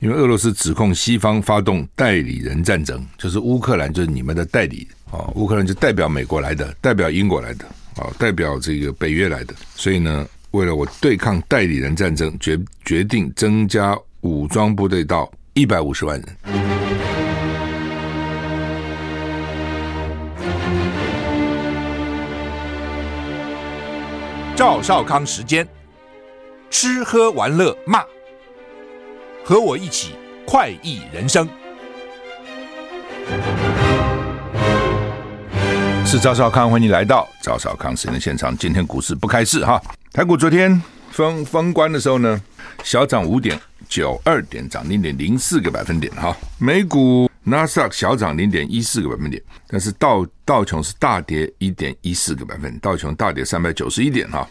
因为俄罗斯指控西方发动代理人战争，就是乌克兰就是你们的代理啊，乌克兰就代表美国来的，代表英国来的啊，代表这个北约来的，所以呢，为了我对抗代理人战争，决决定增加武装部队到一百五十万人。赵少康时间，吃喝玩乐骂。和我一起快意人生，是赵少康，欢迎来到赵少康时间的现场。今天股市不开市哈，台股昨天封封关的时候呢，小涨五点九二点，涨零点零四个百分点哈。美股纳斯达克小涨零点一四个百分点，但是道道琼是大跌一点一四个百分点，道琼大跌三百九十一点哈。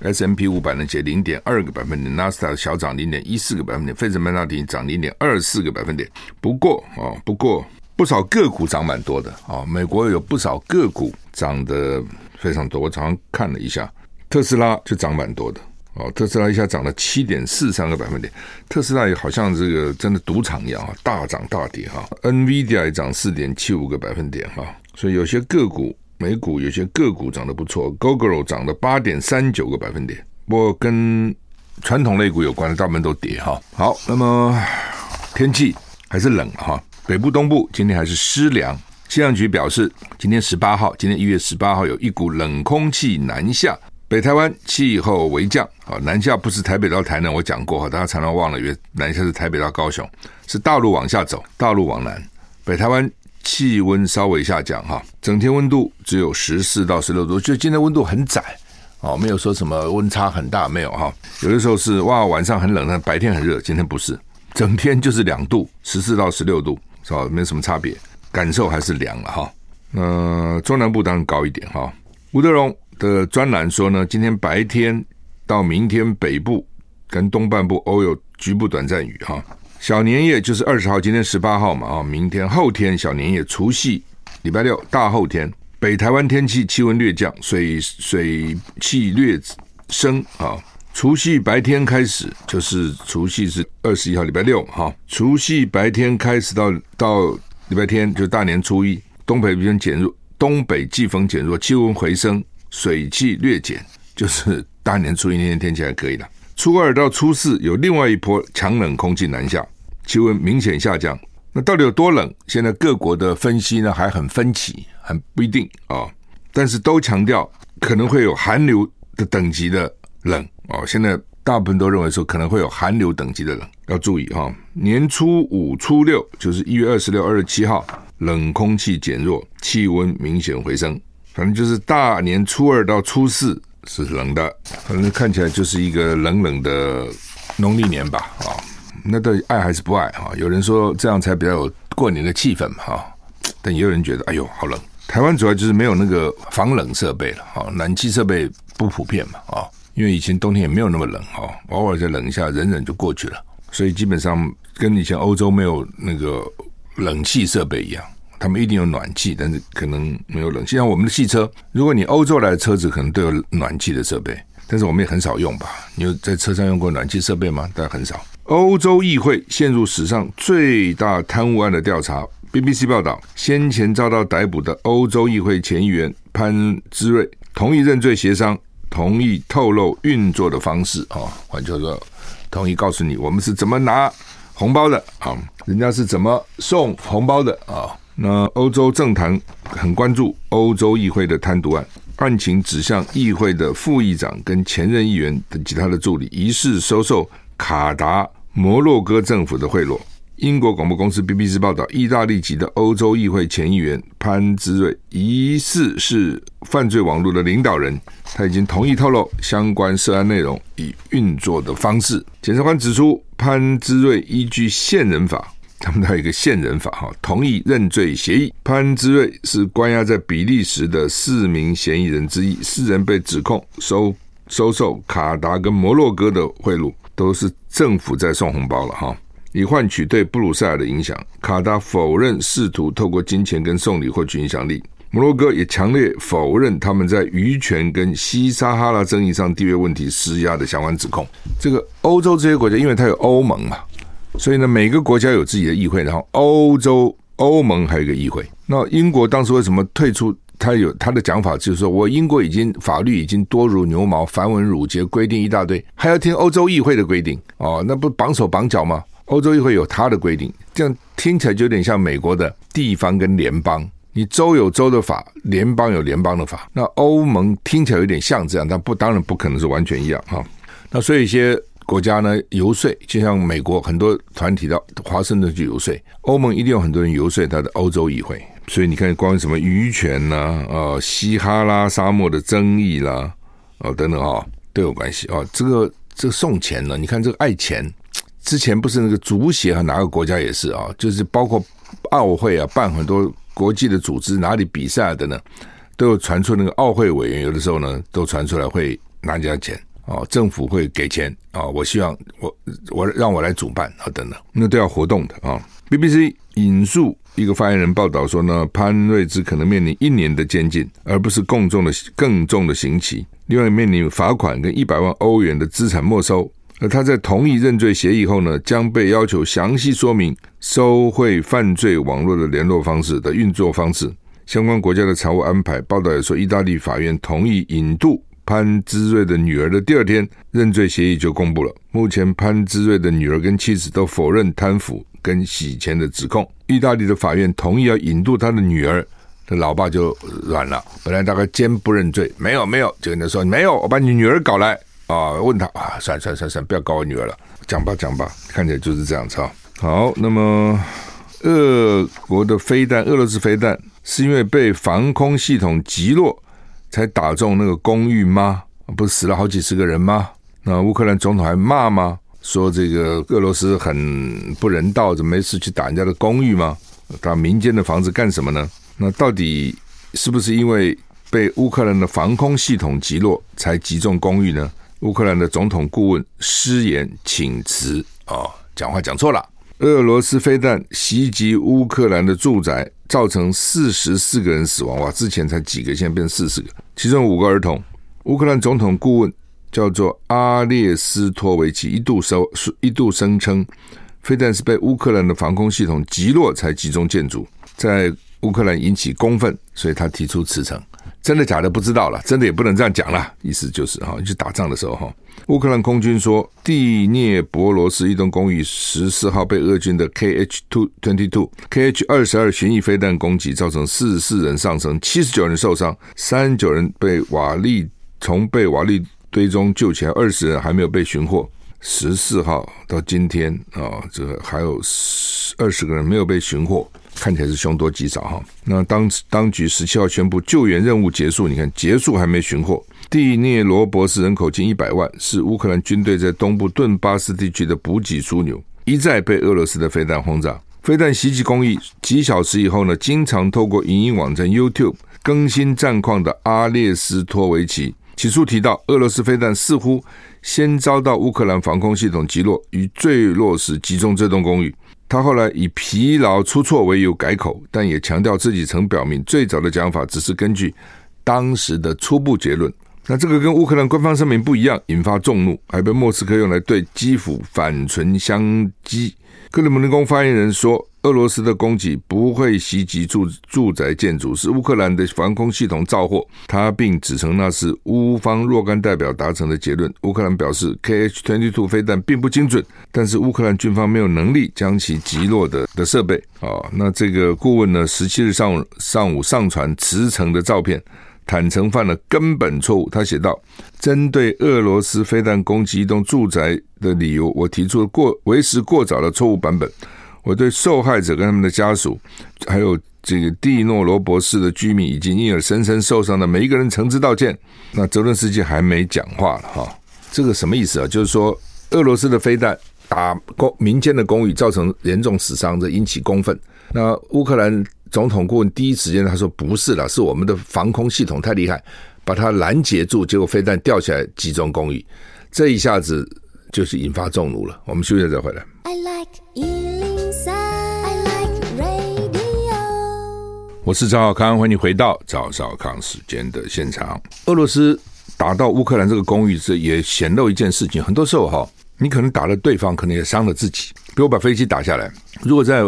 S M P 五百呢，跌零点二个百分点，纳斯达克小涨零点一四个百分点，费城半导体涨零点二四个百分点。不过啊，不过不少个股涨蛮多的啊，美国有不少个股涨得非常多。我早上看了一下，特斯拉就涨蛮多的哦，特斯拉一下涨了七点四三个百分点，特斯拉也好像这个真的赌场一样啊，大涨大跌哈。NVIDIA 也涨四点七五个百分点哈，所以有些个股。美股有些个股涨得不错，Gogoro 涨了八点三九个百分点。不过跟传统类股有关的，大部分都跌哈。好，那么天气还是冷哈，北部、东部今天还是湿凉。气象局表示，今天十八号，今天一月十八号有一股冷空气南下，北台湾气候微降啊。南下不是台北到台南，我讲过哈，大家常常忘了，以为南下是台北到高雄，是大陆往下走，大陆往南，北台湾。气温稍微下降哈，整天温度只有十四到十六度，就今天温度很窄哦，没有说什么温差很大，没有哈。有的时候是哇，晚上很冷，但白天很热，今天不是，整天就是两度，十四到十六度，是吧？没有什么差别，感受还是凉了哈。那中南部当然高一点哈。吴德荣的专栏说呢，今天白天到明天北部跟东半部偶有局部短暂雨哈。小年夜就是二十号，今天十八号嘛啊，明天后天小年夜，除夕礼拜六大后天，北台湾天气气温略降，水水汽略升啊。除夕白天开始就是除夕是二十一号礼拜六哈，除夕白天开始到到礼拜天就大年初一，东北季风减弱，东北季风减弱，气温回升，水汽略减，就是大年初一那天天气还可以的。初二到初四有另外一波强冷空气南下，气温明显下降。那到底有多冷？现在各国的分析呢还很分歧，很不一定啊、但是都强调可能会有寒流的等级的冷哦。现在大部分都认为说可能会有寒流等级的冷，要注意哈、哦。年初五、初六就是一月二十六、二十七号，冷空气减弱，气温明显回升。反正就是大年初二到初四。是冷的，反正看起来就是一个冷冷的农历年吧，啊，那到底爱还是不爱啊？有人说这样才比较有过年的气氛嘛，哈，但也有人觉得，哎呦，好冷。台湾主要就是没有那个防冷设备了，哈，暖气设备不普遍嘛，啊，因为以前冬天也没有那么冷，哈，偶尔再冷一下，忍忍就过去了，所以基本上跟以前欧洲没有那个冷气设备一样。他们一定有暖气，但是可能没有冷气。像我们的汽车，如果你欧洲来的车子，可能都有暖气的设备，但是我们也很少用吧？你有在车上用过暖气设备吗？大概很少。欧洲议会陷入史上最大贪污案的调查。BBC 报道，先前遭到逮捕的欧洲议会前议员潘兹瑞同意认罪协商，同意透露运作的方式啊，换句话说，同意告诉你我们是怎么拿红包的啊，人家是怎么送红包的啊。那欧洲政坛很关注欧洲议会的贪渎案，案情指向议会的副议长跟前任议员等其他的助理疑似收受卡达摩洛哥政府的贿赂。英国广播公司 BBC 报道，意大利籍的欧洲议会前议员潘兹瑞疑似是犯罪网络的领导人，他已经同意透露相关涉案内容与运作的方式。检察官指出，潘兹瑞依据现人法。他们还有一个现人法哈，同意认罪协议。潘兹瑞是关押在比利时的四名嫌疑人之一，四人被指控收收受卡达跟摩洛哥的贿赂，都是政府在送红包了哈，以换取对布鲁塞尔的影响。卡达否认试图透过金钱跟送礼获取影响力，摩洛哥也强烈否认他们在渔权跟西撒哈拉争议上地位问题施压的相关指控。这个欧洲这些国家，因为它有欧盟嘛。所以呢，每个国家有自己的议会，然后欧洲欧盟还有一个议会。那英国当时为什么退出？他有他的讲法，就是说我英国已经法律已经多如牛毛，繁文缛节，规定一大堆，还要听欧洲议会的规定哦，那不绑手绑脚吗？欧洲议会有他的规定，这样听起来就有点像美国的地方跟联邦，你州有州的法，联邦有联邦的法。那欧盟听起来有点像这样，但不当然不可能是完全一样哈。那所以一些国家呢游说，就像美国很多团体到华盛顿去游说，欧盟一定有很多人游说他的欧洲议会。所以你看，关于什么渔权呐、啊，呃，西哈拉沙漠的争议啦，哦，等等啊，都有关系哦。这个这个送钱呢，你看这个爱钱，之前不是那个足协和哪个国家也是啊，就是包括奥会啊，办很多国际的组织哪里比赛的呢，都有传出那个奥会委员有的时候呢，都传出来会拿人家钱哦，政府会给钱啊，我希望我我让我来主办啊，等等，那都要活动的啊。BBC 引述。一个发言人报道说呢，潘瑞兹可能面临一年的监禁，而不是更重的更重的刑期。另外，面临罚款跟一百万欧元的资产没收。而他在同意认罪协议后呢，将被要求详细说明收贿犯罪网络的联络方式的运作方式、相关国家的财务安排。报道也说，意大利法院同意引渡潘兹瑞的女儿的第二天，认罪协议就公布了。目前，潘兹瑞的女儿跟妻子都否认贪腐跟洗钱的指控。意大利的法院同意要引渡他的女儿，他老爸就软了。本来大概坚不认罪，没有没有，就跟他说没有，我把你女儿搞来啊，问他啊，算算算算，不要搞我女儿了，讲吧讲吧，看起来就是这样子啊。好，那么俄国的飞弹，俄罗斯飞弹是因为被防空系统击落才打中那个公寓吗？不是死了好几十个人吗？那乌克兰总统还骂吗？说这个俄罗斯很不人道，怎么没事去打人家的公寓吗？打民间的房子干什么呢？那到底是不是因为被乌克兰的防空系统击落才击中公寓呢？乌克兰的总统顾问失言请辞啊，讲话讲错了。俄罗斯飞弹袭击乌克兰的住宅，造成四十四个人死亡。哇，之前才几个，现在变四十个，其中五个儿童。乌克兰总统顾问。叫做阿列斯托维奇一度说一度声称，飞弹是被乌克兰的防空系统击落才击中建筑，在乌克兰引起公愤，所以他提出辞呈。真的假的不知道了，真的也不能这样讲了。意思就是哈，去打仗的时候哈，乌克兰空军说，第聂伯罗斯一栋公寓十四号被俄军的 KH two twenty two KH 二十二巡弋飞弹攻击，造成四十四人丧生，七十九人受伤，三十九人被瓦砾从被瓦砾。堆中救起来二十人还没有被寻获，十四号到今天啊，这还有二十个人没有被寻获，看起来是凶多吉少哈。那当当局十七号宣布救援任务结束，你看结束还没寻获。第聂罗伯斯人口近一百万，是乌克兰军队在东部顿巴斯地区的补给枢纽，一再被俄罗斯的飞弹轰炸。飞弹袭击公寓几小时以后呢，经常透过影音网站 YouTube 更新战况的阿列斯托维奇。起初提到，俄罗斯飞弹似乎先遭到乌克兰防空系统击落，于坠落时击中这栋公寓。他后来以疲劳出错为由改口，但也强调自己曾表明，最早的讲法只是根据当时的初步结论。那这个跟乌克兰官方声明不一样，引发众怒，还被莫斯科用来对基辅反唇相讥。克里姆林宫发言人说。俄罗斯的攻击不会袭击住住宅建筑，是乌克兰的防空系统造祸。他并指称那是乌方若干代表达成的结论。乌克兰表示，KH-22 飞弹并不精准，但是乌克兰军方没有能力将其击落的的设备。啊，那这个顾问呢？十七日上午上午上传驰骋的照片，坦诚犯了根本错误。他写道：“针对俄罗斯飞弹攻击一栋住宅的理由，我提出了过为时过早的错误版本。”我对受害者跟他们的家属，还有这个蒂诺罗博士的居民，以及因而深深受伤的每一个人诚挚道歉。那泽伦斯基还没讲话了哈，这个什么意思啊？就是说俄罗斯的飞弹打公民间的公寓，造成严重死伤，这引起公愤。那乌克兰总统顾问第一时间他说不是了，是我们的防空系统太厉害，把它拦截住，结果飞弹掉下来击中公寓，这一下子就是引发众怒了。我们休息再回来。I like 我是赵少康，欢迎回到赵少康时间的现场。俄罗斯打到乌克兰这个公寓，这也显露一件事情。很多时候哈，你可能打了对方，可能也伤了自己。比如把飞机打下来，如果在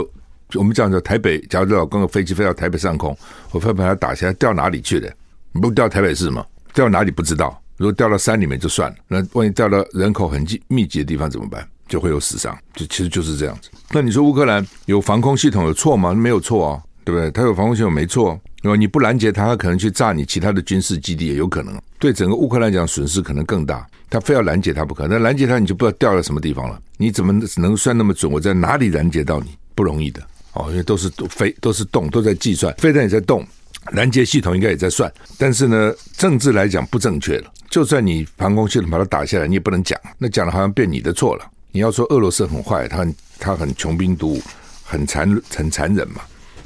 我们讲的台北，假如老公的飞机飞到台北上空，我会把它打下来，掉哪里去的？不掉台北市吗？掉哪里不知道？如果掉到山里面就算了，那万一掉到人口很密集的地方怎么办？就会有死伤，就其实就是这样子。那你说乌克兰有防空系统有错吗？没有错啊，对不对？他有防空系统没错，因为你不拦截他，他可能去炸你其他的军事基地也有可能。对整个乌克兰讲损失可能更大。他非要拦截他不可，那拦截他你就不知道掉到什么地方了。你怎么能算那么准？我在哪里拦截到你？不容易的哦，因为都是飞都是动都在计算，飞弹也在动。拦截系统应该也在算，但是呢，政治来讲不正确了。就算你防空系统把它打下来，你也不能讲，那讲了好像变你的错了。你要说俄罗斯很坏，他他很穷兵黩武，很残很残忍嘛，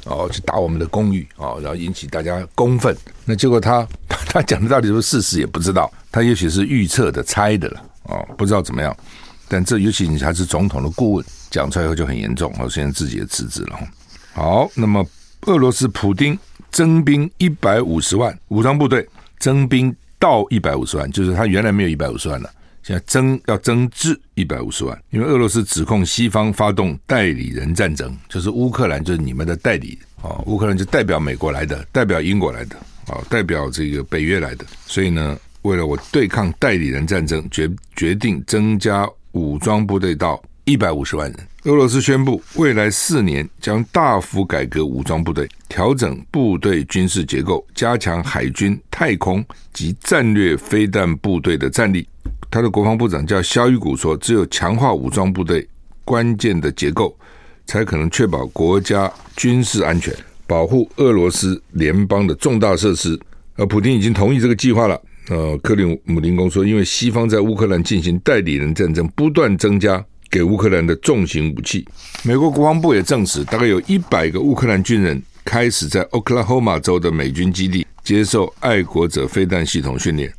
哦，去打我们的公寓哦，然后引起大家公愤。那结果他 他讲的到底是不是事实也不知道，他也许是预测的、猜的了哦，不知道怎么样。但这尤其你还是总统的顾问，讲出来以后就很严重哦，现在自己也辞职了。好，那么俄罗斯普丁。征兵一百五十万武装部队，征兵到一百五十万，就是他原来没有一百五十万了，现在增要增至一百五十万。因为俄罗斯指控西方发动代理人战争，就是乌克兰就是你们的代理啊，乌克兰就代表美国来的，代表英国来的啊，代表这个北约来的，所以呢，为了我对抗代理人战争，决决定增加武装部队到一百五十万人。俄罗斯宣布，未来四年将大幅改革武装部队，调整部队军事结构，加强海军、太空及战略飞弹部队的战力。他的国防部长叫肖伊古说：“只有强化武装部队关键的结构，才可能确保国家军事安全，保护俄罗斯联邦的重大设施。”而普京已经同意这个计划了。呃，克里姆林宫说，因为西方在乌克兰进行代理人战争，不断增加。给乌克兰的重型武器，美国国防部也证实，大概有一百个乌克兰军人开始在俄克拉荷马州的美军基地接受爱国者飞弹系统训练。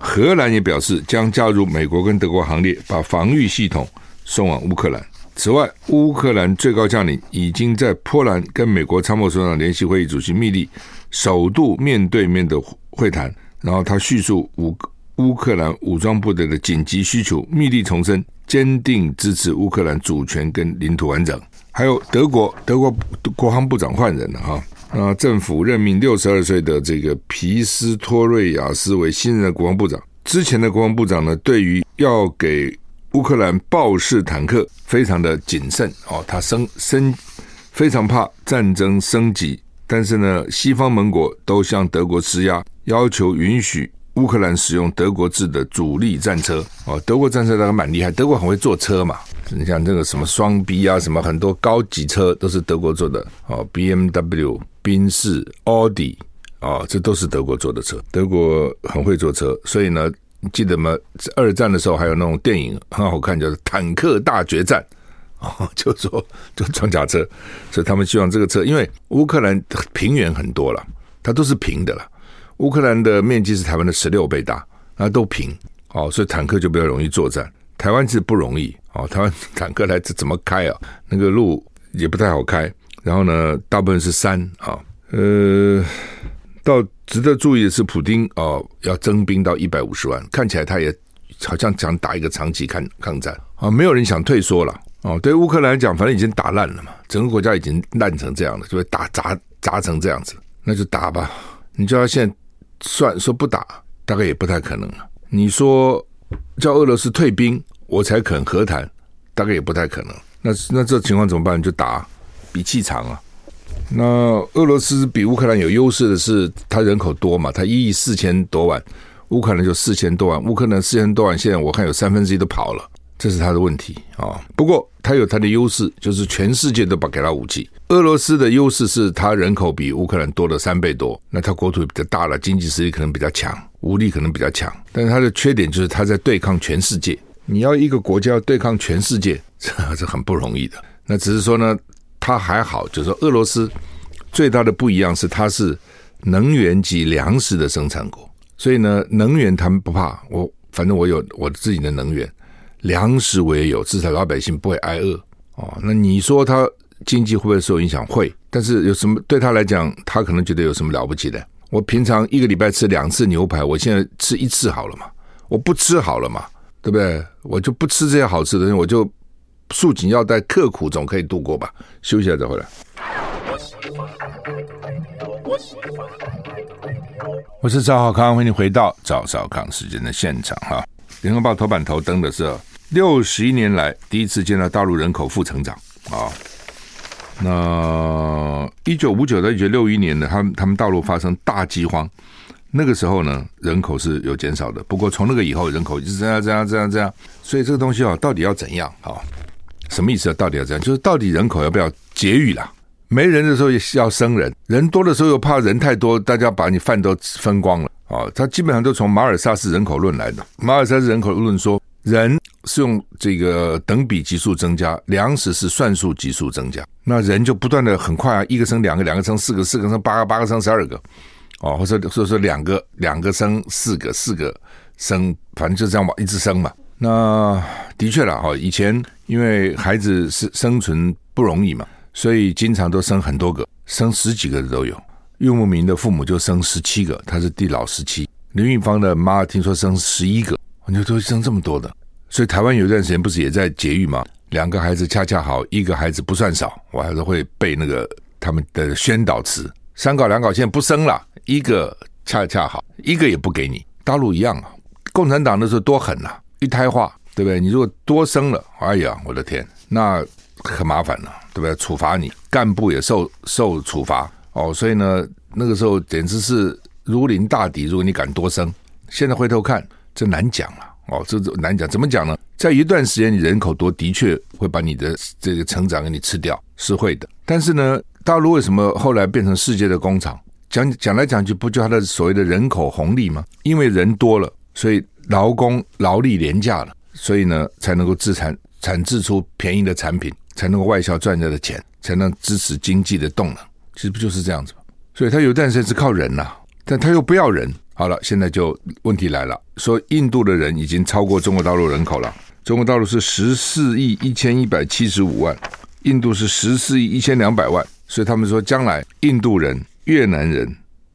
荷兰也表示将加入美国跟德国行列，把防御系统送往乌克兰。此外，乌克兰最高将领已经在波兰跟美国参谋首长联席会议主席密利首度面对面的会谈，然后他叙述乌乌克兰武装部队的紧急需求，密利重申。坚定支持乌克兰主权跟领土完整。还有德国，德国国防部长换人了哈，啊政府任命六十二岁的这个皮斯托瑞亚斯为新任的国防部长。之前的国防部长呢，对于要给乌克兰豹式坦克非常的谨慎哦，他生生非常怕战争升级，但是呢，西方盟国都向德国施压，要求允许。乌克兰使用德国制的主力战车哦，德国战车大概蛮厉害，德国很会做车嘛。你像这个什么双 B 啊，什么很多高级车都是德国做的哦，BMW、宾士、奥迪啊，这都是德国做的车。德国很会做车，所以呢，记得吗？二战的时候还有那种电影很好看，叫做《坦克大决战》哦，就说就装甲车，所以他们希望这个车，因为乌克兰平原很多了，它都是平的了。乌克兰的面积是台湾的十六倍大，那都平，哦，所以坦克就比较容易作战。台湾其实不容易，哦，台湾坦克来这怎么开啊？那个路也不太好开，然后呢，大部分是三啊，呃，到值得注意的是，普丁哦要增兵到一百五十万，看起来他也好像想打一个长期抗抗战啊，没有人想退缩了哦。对乌克兰来讲，反正已经打烂了嘛，整个国家已经烂成这样了，就会打砸砸成这样子，那就打吧。你叫他现在。算说不打，大概也不太可能了。你说叫俄罗斯退兵，我才肯和谈，大概也不太可能。那那这情况怎么办？就打，比气长啊。那俄罗斯比乌克兰有优势的是，它人口多嘛，它一亿四千多万，乌克兰就四千多万，乌克兰四千多万，现在我看有三分之一都跑了。这是他的问题啊，不过他有他的优势，就是全世界都把给他武器。俄罗斯的优势是他人口比乌克兰多了三倍多，那他国土比较大了，经济实力可能比较强，武力可能比较强。但是他的缺点就是他在对抗全世界。你要一个国家要对抗全世界，这是很不容易的。那只是说呢，他还好，就是说俄罗斯最大的不一样是它是能源及粮食的生产国，所以呢，能源他们不怕，我反正我有我自己的能源。粮食我也有，至少老百姓不会挨饿哦。那你说他经济会不会受影响？会，但是有什么对他来讲，他可能觉得有什么了不起的？我平常一个礼拜吃两次牛排，我现在吃一次好了嘛？我不吃好了嘛？对不对？我就不吃这些好吃的东西，我就束紧腰带、刻苦总可以度过吧？休息了再回来。我是赵少康，欢迎回到赵少康时间的现场哈。联合报头版头登的是六十一年来第一次见到大陆人口负成长啊。那一九五九到一九六一年呢，他们他们大陆发生大饥荒，那个时候呢，人口是有减少的。不过从那个以后，人口一直这样这样这样这样。所以这个东西啊，到底要怎样啊？什么意思啊？到底要怎样？就是到底人口要不要节育啦？没人的时候也要生人，人多的时候又怕人太多，大家把你饭都分光了啊。他基本上都从马尔萨斯人口论来的。马尔萨斯人口论说，人是用这个等比级数增加，粮食是算数级数增加。那人就不断的很快啊，一个生两个，两个生四个，四个生八个，八个生十二个，哦，或者说说两个两个生四个，四个生，反正就这样往一直生嘛。那的确了哈，以前因为孩子是生存不容易嘛，所以经常都生很多个，生十几个的都有。岳慕明的父母就生十七个，他是第老十七。林玉芳的妈听说生十一个，你说都生这么多的，所以台湾有一段时间不是也在节育吗？两个孩子恰恰好，一个孩子不算少，我还是会背那个他们的宣导词：三搞两搞，现在不生了，一个恰恰好，一个也不给你。大陆一样啊，共产党那时候多狠呐、一胎化，对不对？你如果多生了，哎呀，我的天，那很麻烦了，对不对？处罚你，干部也受受处罚哦。所以呢，那个时候简直是如临大敌。如果你敢多生，现在回头看，这难讲了哦，这难讲，怎么讲呢？在一段时间，你人口多，的确会把你的这个成长给你吃掉，是会的。但是呢，大陆为什么后来变成世界的工厂？讲讲来讲去，不就它的所谓的人口红利吗？因为人多了，所以劳工劳力廉价了，所以呢，才能够自产产制出便宜的产品，才能够外销赚来的钱，才能支持经济的动能。其实不就是这样子吗？所以它有段时间是靠人呐、但他又不要人。好了，现在就问题来了，说印度的人已经超过中国大陆人口了。中国大陆是十四亿一千一百七十五万，印度是十四亿一千两百万，所以他们说将来印度人、越南人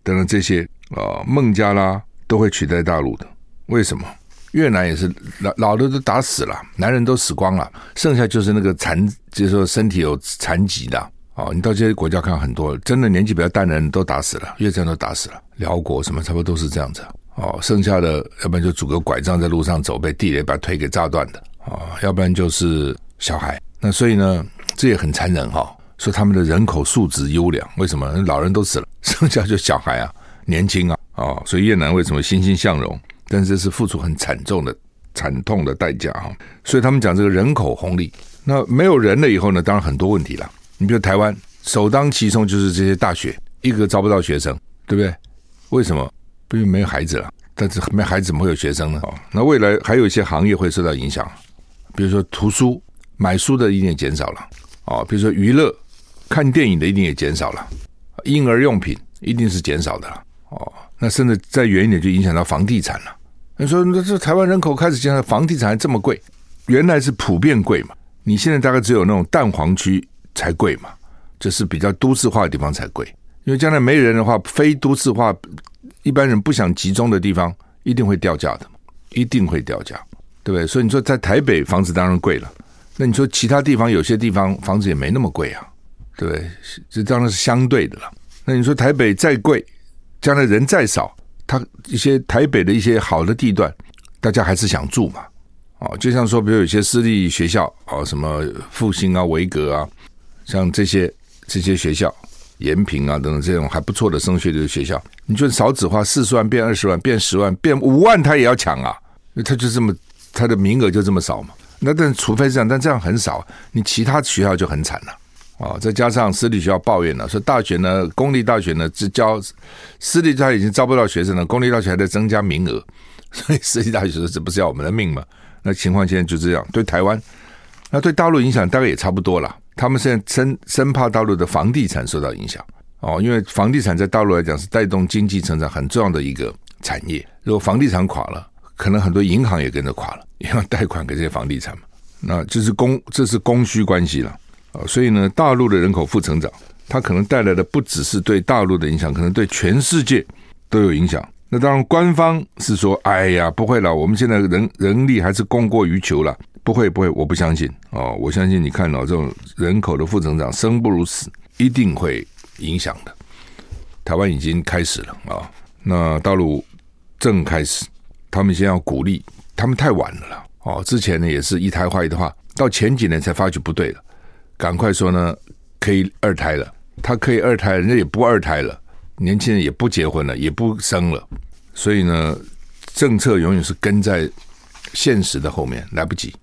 等等这些啊、呃、孟加拉都会取代大陆的。为什么？越南也是老老的都打死了，男人都死光了，剩下就是那个残，就是说身体有残疾的哦。你到这些国家看，很多真的年纪比较大的人都打死了，越战都打死了，辽国什么差不多都是这样子。哦，剩下的要不然就拄个拐杖在路上走，被地雷把腿给炸断的、哦，要不然就是小孩。那所以呢，这也很残忍哈、哦。说他们的人口素质优良，为什么？老人都死了，剩下就小孩啊，年轻啊，哦，所以越南为什么欣欣向荣？但是是付出很惨重的、惨痛的代价啊。所以他们讲这个人口红利，那没有人了以后呢，当然很多问题了。你比如台湾首当其冲就是这些大学，一个招不到学生，对不对？为什么？因为没有孩子了，但是没孩子怎么会有学生呢？哦，那未来还有一些行业会受到影响，比如说图书买书的一定也减少了，哦，比如说娱乐看电影的一定也减少了，婴儿用品一定是减少的了，哦，那甚至再远一点就影响到房地产了。你说那这台湾人口开始减少，房地产还这么贵，原来是普遍贵嘛？你现在大概只有那种蛋黄区才贵嘛，就是比较都市化的地方才贵，因为将来没人的话，非都市化。一般人不想集中的地方，一定会掉价的，一定会掉价，对不对？所以你说在台北房子当然贵了，那你说其他地方有些地方房子也没那么贵啊，对不对？这当然是相对的了。那你说台北再贵，将来人再少，他一些台北的一些好的地段，大家还是想住嘛？哦，就像说，比如有些私立学校，哦，什么复兴啊、维格啊，像这些这些学校。延平啊，等等这种还不错的升学的学校，你就少子化，四十万变二十万，变十万，变五万，他也要抢啊！他就这么，他的名额就这么少嘛。那但除非这样，但这样很少，你其他学校就很惨了！哦再加上私立学校抱怨了，说大学呢，公立大学呢只教私立，他已经招不到学生了，公立大学还在增加名额，所以私立大学说这不是要我们的命吗？那情况现在就这样，对台湾，那对大陆影响大概也差不多了。他们现在生生怕大陆的房地产受到影响哦，因为房地产在大陆来讲是带动经济成长很重要的一个产业。如果房地产垮了，可能很多银行也跟着垮了，银行贷款给这些房地产嘛。那就是供，这是供需关系了啊。所以呢，大陆的人口负成长，它可能带来的不只是对大陆的影响，可能对全世界都有影响。那当然，官方是说：“哎呀，不会了，我们现在人人力还是供过于求了。”不会不会，我不相信哦。我相信你看到、哦、这种人口的负增长，生不如死，一定会影响的。台湾已经开始了啊、那大陆正开始，他们先要鼓励，他们太晚了啦哦。之前呢也是一胎化一胎化，到前几年才发觉不对了，赶快说呢可以二胎了，他可以二胎，人家也不二胎了，年轻人也不结婚了，也不生了，所以呢，政策永远是跟在现实的后面，来不及。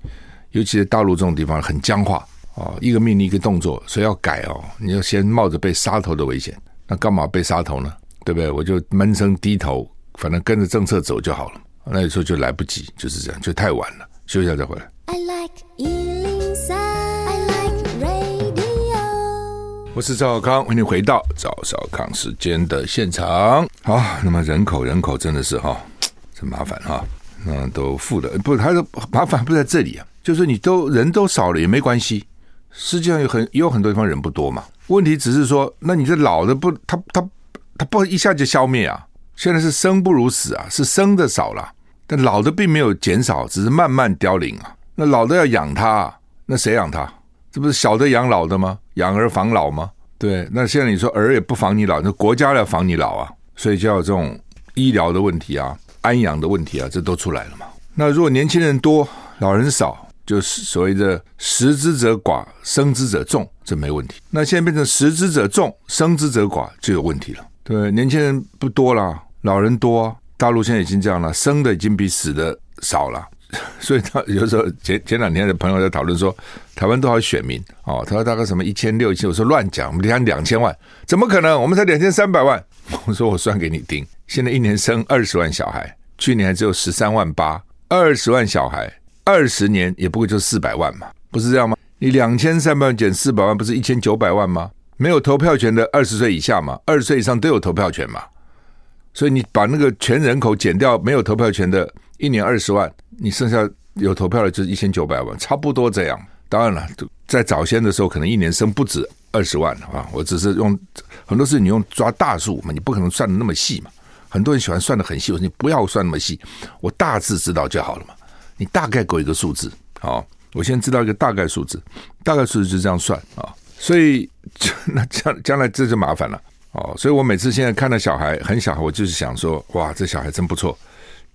尤其是大陆这种地方很僵化哦，一个命令一个动作，所以要改哦，你要先冒着被杀头的危险。那干嘛被杀头呢？对不对？我就闷声低头，反正跟着政策走就好了。那有时候就来不及，就是这样，就太晚了。休息一下再回来。I like 我是赵小康，欢迎回到赵小康时间的现场。好，那么人口人口真的是哈，真麻烦哈。那都负的不，他的麻烦不在这里啊，就是你都人都少了也没关系。世界上有很也有很多地方人不多嘛。问题只是说，那你这老的不，他他他不一下就消灭啊？现在是生不如死啊，是生的少了，但老的并没有减少，只是慢慢凋零啊。那老的要养他，那谁养他？这不是小的养老的吗？养儿防老吗？对，那现在你说儿也不防你老，那国家要防你老啊，所以就要这种医疗的问题啊、安养的问题啊，这都出来了嘛。那如果年轻人多，老人少。就是所谓的食之者寡，生之者众，这没问题。那现在变成食之者众，生之者寡，就有问题了。对，年轻人不多了，老人多。大陆现在已经这样了，生的已经比死的少了。所以他有时候前前两天的朋友在讨论说，台湾多少选民？哦，他说大概什么一千六千，我说乱讲，我们讲两千万，怎么可能？我们才两千三百万。我说我算给你听，现在一年生二十万小孩，去年还只有十三万八，二十万小孩。二十年也不过就四百万嘛，不是这样吗？你两千三百万减四百万，不是一千九百万吗？没有投票权的二十岁以下嘛，二十岁以上都有投票权嘛。所以你把那个全人口减掉，没有投票权的，一年二十万，你剩下有投票的就是一千九百万，差不多这样。当然了，在早先的时候，可能一年生不止二十万啊。我只是用很多事，你用抓大数嘛，你不可能算的那么细嘛。很多人喜欢算的很细，我说你不要算那么细，我大致知道就好了嘛。你大概给我一个数字，好，我先知道一个大概数字，大概数字就这样算啊，所以那将将来这就麻烦了哦，所以我每次现在看到小孩很小，我就是想说，哇，这小孩真不错，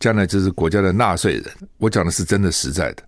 将来就是国家的纳税人。我讲的是真的实在的。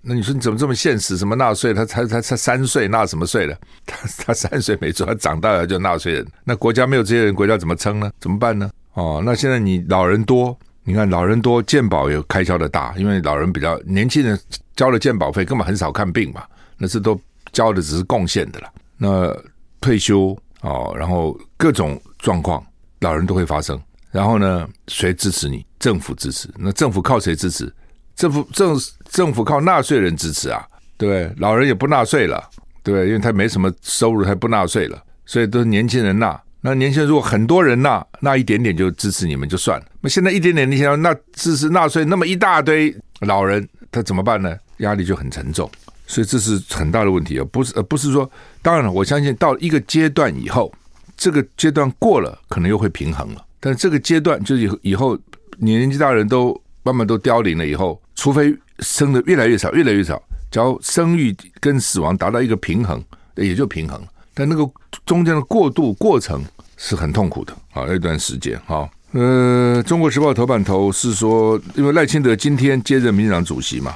那你说你怎么这么现实？什么纳税？他才才才三岁，纳什么税了？他他三岁没错，他长大了就纳税人。那国家没有这些人，国家怎么撑呢？怎么办呢？哦，那现在你老人多。你看，老人多，健保也开销的大，因为老人比较年轻人交了健保费，根本很少看病嘛，那是都交的只是贡献的了。那退休哦，然后各种状况，老人都会发生。然后呢，谁支持你？政府支持。那政府靠谁支持？政府政政府靠纳税人支持啊，对？老人也不纳税了，对？因为他没什么收入，他不纳税了，所以都是年轻人纳。那年轻人如果很多人纳，纳一点点就支持你们就算了。那现在一点点，你想要纳支持纳税那么一大堆老人，他怎么办呢？压力就很沉重，所以这是很大的问题啊！不是呃，不是说，当然了，我相信到一个阶段以后，这个阶段过了，可能又会平衡了。但这个阶段就是以后，以后年纪大人都慢慢都凋零了以后，除非生的越来越少，越来越少，只要生育跟死亡达到一个平衡，也就平衡了。但那个中间的过渡过程是很痛苦的啊，那段时间哈。呃，《中国时报》头版头是说，因为赖清德今天接任民进党主席嘛，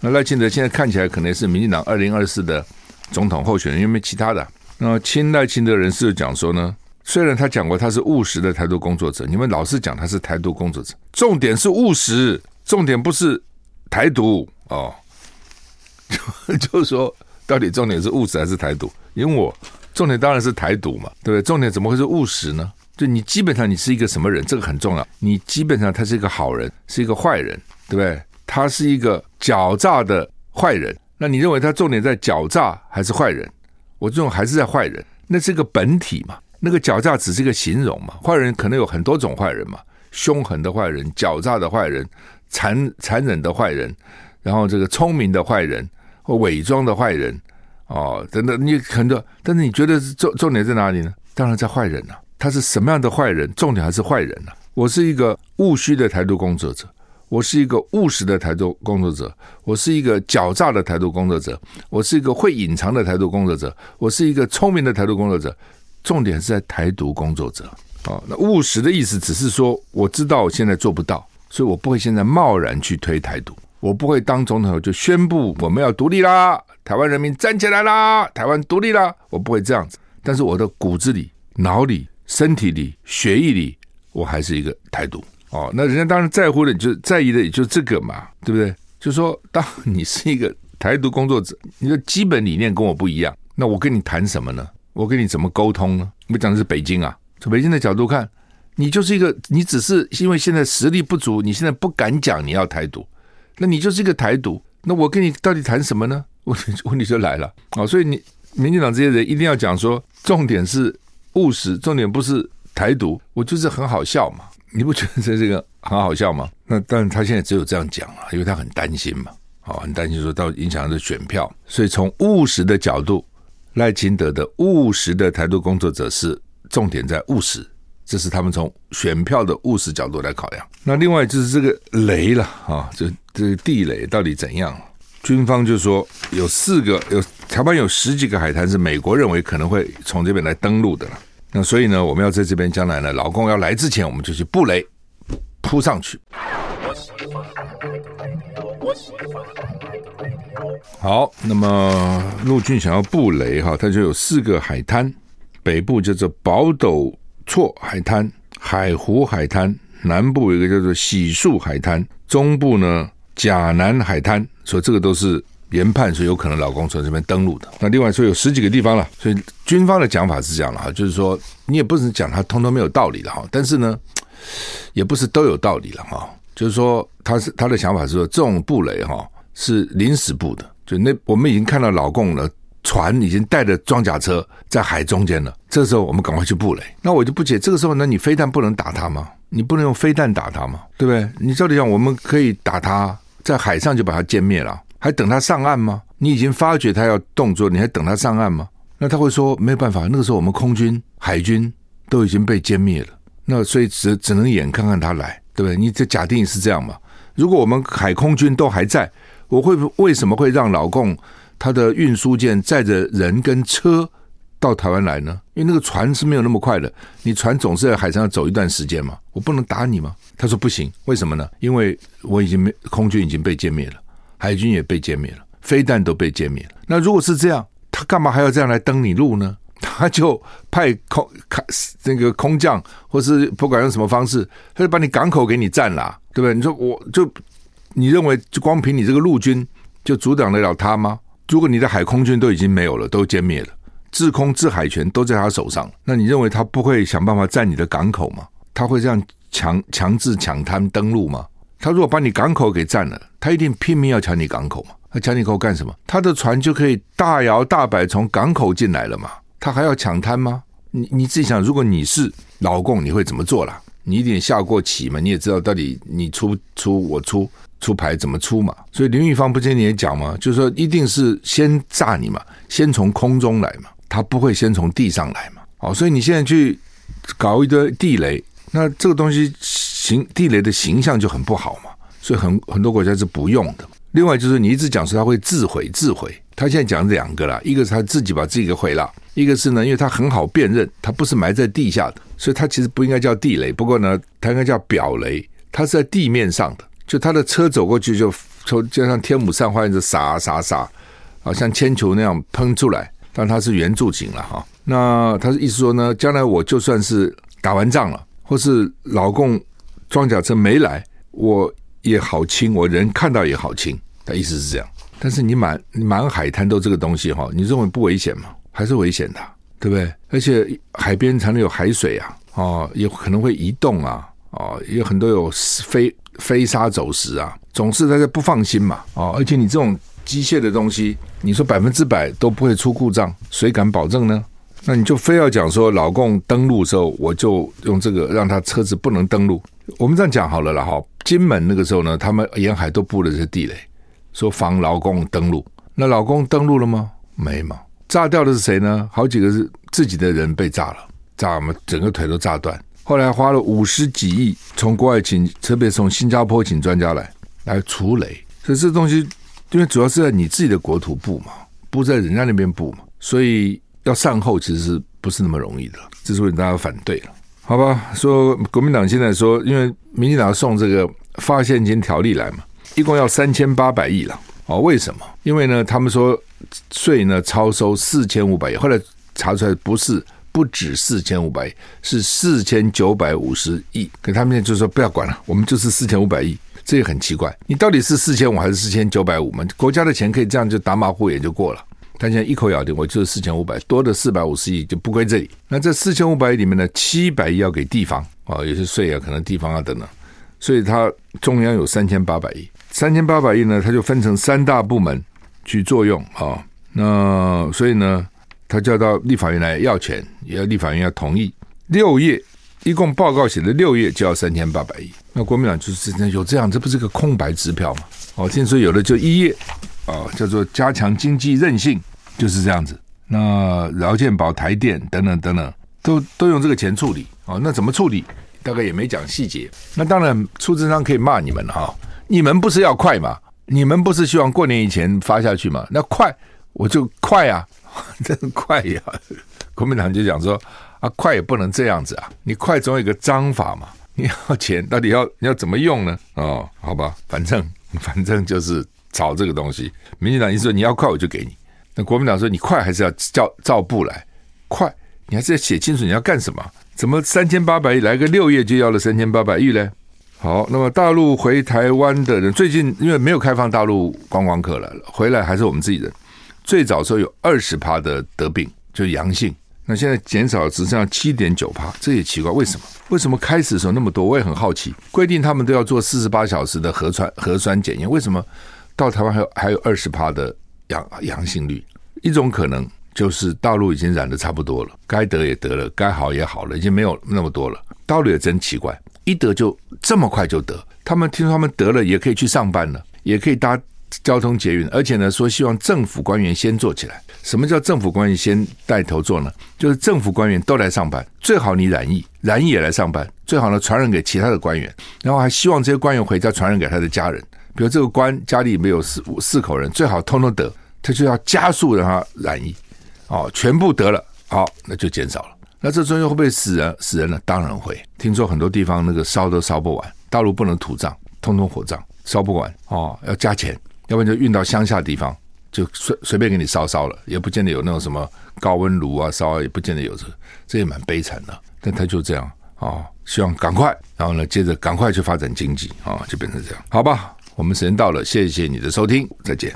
那赖清德现在看起来可能是民进党二零二四的总统候选人，因为没其他的。那亲赖清德人士讲说呢，虽然他讲过他是务实的台独工作者，你们老是讲他是台独工作者，重点是务实，重点不是台独哦，就就是说。到底重点是务实还是台独？因为我重点当然是台独嘛，对不对？重点怎么会是务实呢？就你基本上你是一个什么人，这个很重要。你基本上他是一个好人，是一个坏人，对不对？他是一个狡诈的坏人。那你认为他重点在狡诈还是坏人？我这种还是在坏人。那是一个本体嘛？那个狡诈只是一个形容嘛？坏人可能有很多种坏人嘛？凶狠的坏人、狡诈的坏人、残残忍的坏人，然后这个聪明的坏人。或伪装的坏人，哦，等等，你很多，但是你觉得重重点在哪里呢？当然在坏人了、他是什么样的坏人？重点还是坏人呢、我是一个务虚的台独工作者，我是一个务实的台独工作者，我是一个狡诈的台独工作者，我是一个会隐藏的台独工作者，我是一个聪明的台独工作者。重点是在台独工作者。哦，那务实的意思只是说，我知道我现在做不到，所以我不会现在贸然去推台独，我不会当总统就宣布我们要独立啦，台湾人民站起来啦，台湾独立啦，我不会这样子。但是我的骨子里、脑里、身体里、血液里，我还是一个台独。哦，那人家当然在乎的，就在意的也就这个嘛，对不对？就说，当你是一个台独工作者，你的基本理念跟我不一样，那我跟你谈什么呢？我跟你怎么沟通呢？我讲的是北京啊。从北京的角度看，你就是一个，你只是因为现在实力不足，你现在不敢讲你要台独，那你就是一个台独。那我跟你到底谈什么呢？问 题问题就来了啊！所以你民进党这些人一定要讲说，重点是务实，重点不是台独。我就是很好笑嘛，你不觉得这这个很好笑吗？那当然他现在只有这样讲了，因为他很担心嘛，啊，很担心说到影响他的选票。所以从务实的角度，赖清德的务实的台独工作者是。重点在务实，这是他们从选票的务实角度来考量。那另外就是这个雷了啊，这这地雷到底怎样？军方就说有四个，有台湾有十几个海滩是美国认为可能会从这边来登陆的了。那所以呢，我们要在这边将来呢，老公要来之前，我们就去布雷扑上去。好，那么陆军想要布雷哈，它就有四个海滩。北部叫做宝斗厝海滩、海湖海滩，南部有一个叫做洗树海滩，中部呢甲南海滩，所以这个都是研判，所以有可能老公从这边登陆的。那另外说有十几个地方了，所以军方的讲法是这样的哈，就是说你也不能讲他通通没有道理的哈，但是呢，也不是都有道理了哈，就是说他是他的想法是说这种布雷哈是临时布的，就那我们已经看到老共了。船已经带着装甲车在海中间了，这时候我们赶快去布雷。那我就不解，这个时候呢，你飞弹不能打他吗？你不能用飞弹打他吗？对不对？你照理讲，我们可以打他，在海上就把他歼灭了，还等他上岸吗？你已经发觉他要动作，你还等他上岸吗？那他会说没有办法，那个时候我们空军、海军都已经被歼灭了，那所以只只能眼看看他来，对不对？你这假定是这样嘛？如果我们海空军都还在，我会为什么会让老共？他的运输舰载着人跟车到台湾来呢？因为那个船是没有那么快的，你船总是在海上要走一段时间嘛。我不能打你吗？他说不行，为什么呢？因为我已经没空军已经被歼灭了，海军也被歼灭了，飞弹都被歼灭了。那如果是这样，他干嘛还要这样来登你路呢？他就派空开那个空降，或是不管用什么方式，他就把你港口给你占了，对不对？你说我就你认为就光凭你这个陆军就阻挡得了他吗？如果你的海空军都已经没有了，都歼灭了，制空制海权都在他手上，那你认为他不会想办法占你的港口吗？他会这样强强制抢滩登陆吗？他如果把你港口给占了，他一定拼命要抢你港口嘛？他抢你港口干什么？他的船就可以大摇大摆从港口进来了嘛？他还要抢滩吗？你你自己想，如果你是老共，你会怎么做啦？你一定下过棋嘛？你也知道到底你出出我出。出牌怎么出嘛？所以林玉芳不今天也讲嘛，就是说一定是先炸你嘛，先从空中来嘛，他不会先从地上来嘛。好，所以你现在去搞一堆地雷，那这个东西形地雷的形象就很不好嘛。所以很很多国家是不用的。另外就是你一直讲说他会自毁自毁，他现在讲两个了，一个是他自己把自己给毁了，一个是呢，因为他很好辨认，他不是埋在地下的，所以他其实不应该叫地雷，不过呢，他应该叫表雷，他是在地面上的。就他的车走过去，就从就像天母上花园子撒撒撒，啊，像铅球那样喷出来。但他是圆柱形了哈。那他的意思说呢，将来我就算是打完仗了，或是老共装甲车没来，我也好清，我人看到也好清。他意思是这样。但是你满满海滩都这个东西哈，你认为不危险吗？还是危险的，对不对？而且海边常常有海水啊，哦，也可能会移动啊，哦，也有很多有飞。飞沙走石啊，总是大家不放心嘛，哦，而且你这种机械的东西，你说百分之百都不会出故障，谁敢保证呢？那你就非要讲说老共登陆的时候，我就用这个让他车子不能登陆。我们这样讲好了啦，哈，金门那个时候呢，他们沿海都布了这些地雷，说防老共登陆。那老共登陆了吗？没嘛，炸掉的是谁呢？好几个是自己的人被炸了，炸嘛，整个腿都炸断。后来花了五十几亿从国外请，特别从新加坡请专家来来除雷。所以这东西，因为主要是在你自己的国土布嘛，不在人家那边布嘛，所以要善后其实是不是那么容易的。这是为大家反对了，好吧？说国民党现在说，因为民进党送这个发现金条例来嘛，一共要三千八百亿了。哦，为什么？因为呢，他们说税呢超收四千五百亿，后来查出来不是。不止四千五百亿，是四千九百五十亿。可他们就说不要管了，我们就是四千五百亿，这也很奇怪。你到底是四千五还是四千九百五嘛？国家的钱可以这样就打马虎眼就过了。他现在一口咬定我就是四千五百，多的四百五十亿就不归这里。那这四千五百亿里面呢，七百亿要给地方啊，有些税啊，可能地方啊等等。所以它中央有三千八百亿，三千八百亿呢，它就分成三大部门去作用啊。那所以呢？他叫到立法院来要钱，也要立法院要同意。六页，一共报告写了六页就要三千八百亿。那国民党就是有这样，这不是个空白支票吗？哦，听说有的就一页，哦，叫做加强经济韧性，就是这样子。那劳健保、台电等等等等，都都用这个钱处理。哦，那怎么处理？大概也没讲细节。那当然，出资商可以骂你们哈、你们不是要快嘛？你们不是希望过年以前发下去嘛？那快，我就快啊。真快呀！国民党就讲说啊，快也不能这样子啊，你快总有个章法嘛。你要钱，到底要你要怎么用呢？哦，好吧，反正反正就是炒这个东西。民进党意思说你要快我就给你，那国民党说你快还是要照照步来，快你还是要写清楚你要干什么？怎么三千八百亿来个六页就要了三千八百亿呢？好，那么大陆回台湾的人最近因为没有开放大陆观光客了，回来还是我们自己人。最早时候有二十趴的得病，就阳性，那现在减少只剩下七点九趴，这也奇怪，为什么？为什么开始的时候那么多？我也很好奇。规定他们都要做四十八小时的核酸核酸检验，为什么到台湾还有还有二十趴的阳阳性率？一种可能就是大陆已经染得差不多了，该得也得了，该好也好了，已经没有那么多了。道理也真奇怪，一得就这么快就得。他们听说他们得了也可以去上班了，也可以搭。交通捷运，而且呢，说希望政府官员先做起来。什么叫政府官员先带头做呢？就是政府官员都来上班，最好你染疫，染疫也来上班，最好呢传染给其他的官员，然后还希望这些官员回家传染给他的家人。比如这个官家里没有四五四口人，最好通通得，他就要加速让他染疫，哦，全部得了，好，那就减少了。那这中间会不会死人？死人了，当然会。听说很多地方那个烧都烧不完，大陆不能土葬，通通火葬，烧不完哦，要加钱。要不然就运到乡下地方，就随随便给你烧烧了，也不见得有那种什么高温炉啊烧，也不见得有这，这也蛮悲惨的。但他就这样啊、希望赶快，然后呢，接着赶快去发展经济啊、就变成这样，好吧？我们时间到了，谢谢你的收听，再见。